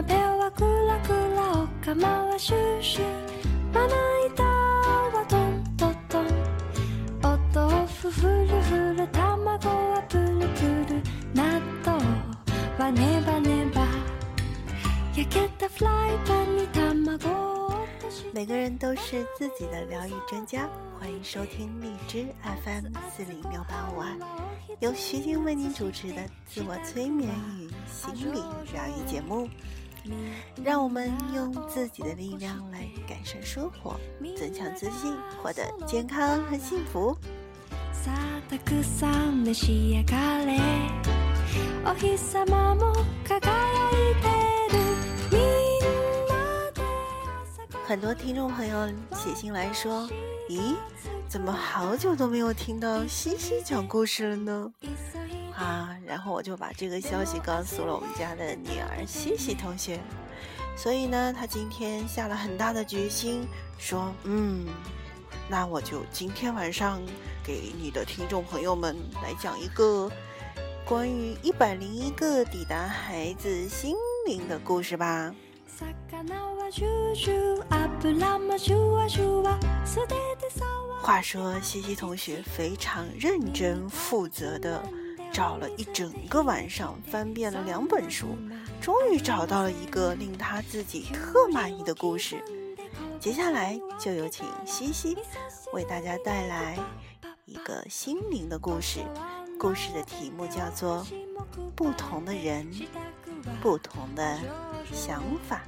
鍋はクラクラお釜はシューシューまな板はトントントンお豆腐ふるふる卵はプルプル納豆はネバネバ焼けたフライパンに卵を落とし每个人都是自己的疗愈专家，欢迎收听荔枝 FM 四零六八五二，由徐静为您主持的自我催眠与心理疗愈节目。 让我们用自己的力量来改善生活，增强自信，获得健康和幸福。さあたくさん召し上がれお日様も輝いてるみんなで朝ご很多听众朋友写信来说：“咦，怎么好久都没有听到西西讲故事了呢？” 啊，然后我就把这个消息告诉了我们家的女儿西西同学，所以呢，她今天下了很大的决心，说：“嗯，那我就今天晚上给你的听众朋友们来讲一个关于一百零一个抵达孩子心灵的故事吧。”魚はジュージュー油もシュワシュワ素手で触话说，西西同学非常认真负责的 找了一整个晚上，翻遍了两本书，终于找到了一个令他自己特满意的故事。接下来就有请西西为大家带来一个心灵的故事，故事的题目叫做《不同的人，不同的想法》。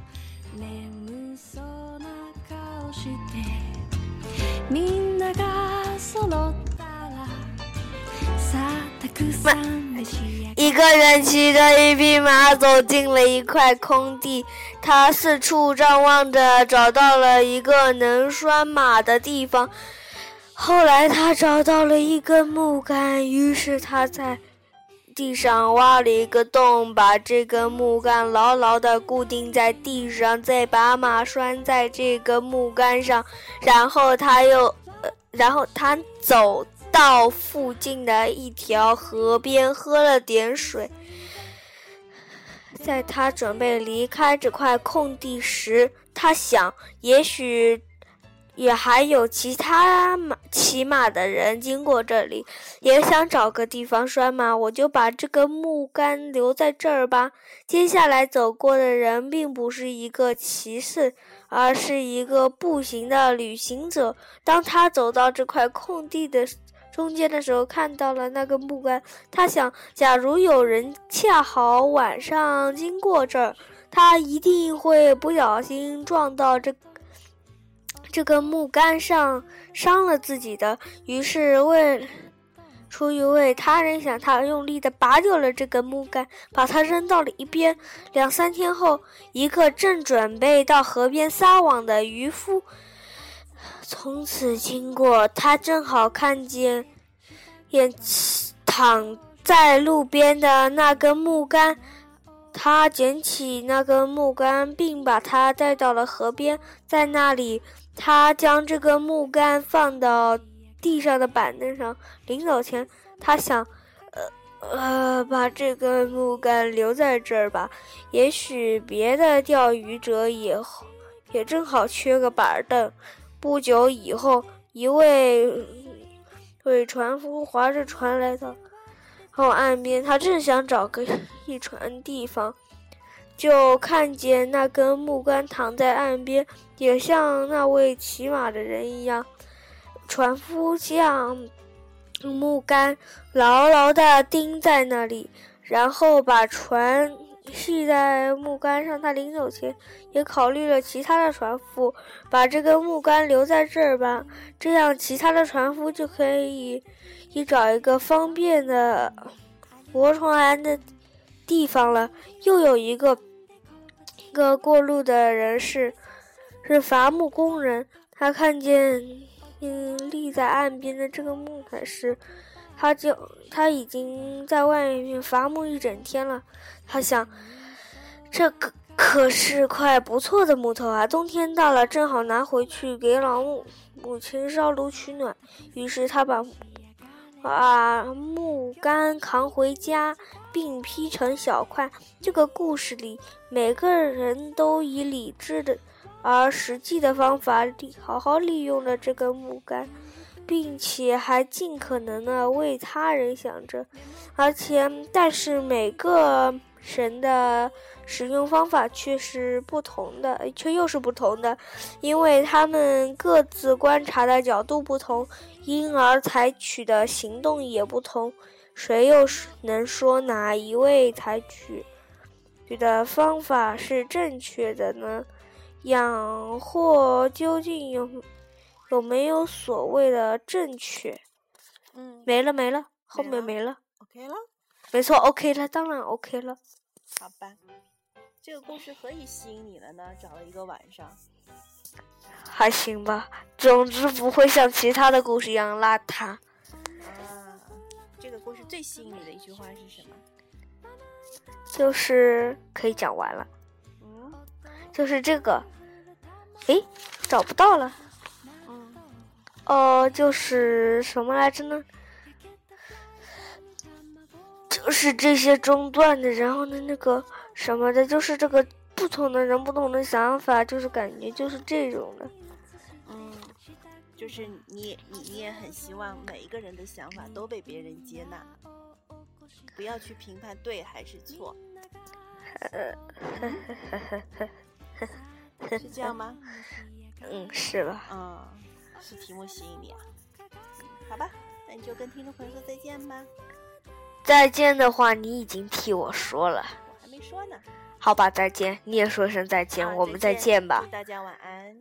あたくさん召し上がれ一个人骑着一匹马走进了一块空地，他四处张望着，找到了一个能拴马的地方。后来他找到了一根木杆，于是他在地上挖了一个洞，把这根木杆牢牢地固定在地上，再把马拴在这个木杆上，然后他又，呃，然后他走 到附近的一条河边，喝了点水。在他准备离开这块空地时，他想，也许也还有其他马骑马的人经过这里，也想找个地方拴马，我就把这个木杆留在这儿吧。接下来走过的人并不是一个骑士，而是一个步行的旅行者。当他走到这块空地的中间的时候，看到了那个木杆，他想，假如有人恰好晚上经过这儿，他一定会不小心撞到这这根木杆上，伤了自己的。于是为出于为他人想，他用力地拔掉了这根木杆，把它扔到了一边。两三天后，一个正准备到河边撒网的渔夫从此经过，他正好看见眼躺在路边的那根木杆。他捡起那根木杆，并把它带到了河边，在那里，他将这根木杆放到地上的板凳上。临走前，他想，呃呃，把这根木杆留在这儿吧，也许别的钓鱼者也也正好缺个板凳。不久以后，一位位船夫划着船来到后岸边，他正想找个一船地方，就看见那根木杆躺在岸边，也像那位骑马的人一样。船夫将木杆牢牢地钉在那里，然后把船系在木杆上。他临走前也考虑了其他的船夫，把这根木杆留在这儿吧，这样其他的船夫就可以以找一个方便的泊船的地方了。又有一个一个过路的人是是伐木工人，他看见嗯立在岸边的这个木材时，他就他已经在外面伐木一整天了。他想，这可可是块不错的木头啊！冬天到了，正好拿回去给老母母亲烧炉取暖。于是他把把木杆扛回家，并劈成小块。这个故事里，每个人都以理智的而实际的方法利好好利用了这个木杆，并且还尽可能的为他人想着。而且，但是每个神的使用方法却是不同的，却又是不同的，因为他们各自观察的角度不同，因而采取的行动也不同。谁又能说哪一位采取的方法是正确的呢？养或究竟有有没有所谓的正确？嗯，没了没了，后面没了。OK 了，没错，OK 了，当然 OK 了。好吧。这个故事何以吸引你了呢？找了一个晚上。还行吧，总之不会像其他的故事一样邋遢。啊，这个故事最吸引你的一句话是什么？就是可以讲完了，嗯就是这个，诶，找不到了，嗯哦，就是什么来着呢？就是这些中断的，然后呢，那个什么的，就是这个不同的人不同的想法，就是感觉就是这种的。嗯，就是你你你也很希望每一个人的想法都被别人接纳，不要去评判对还是错，是这样吗？嗯，是吧？嗯，是题目吸引你啊？好吧，那你就跟听众朋友说再见吧。再见的话，你已经替我说了，我还没说呢。好吧？再见，你也说声再见，啊我们再见吧祝。大家晚安。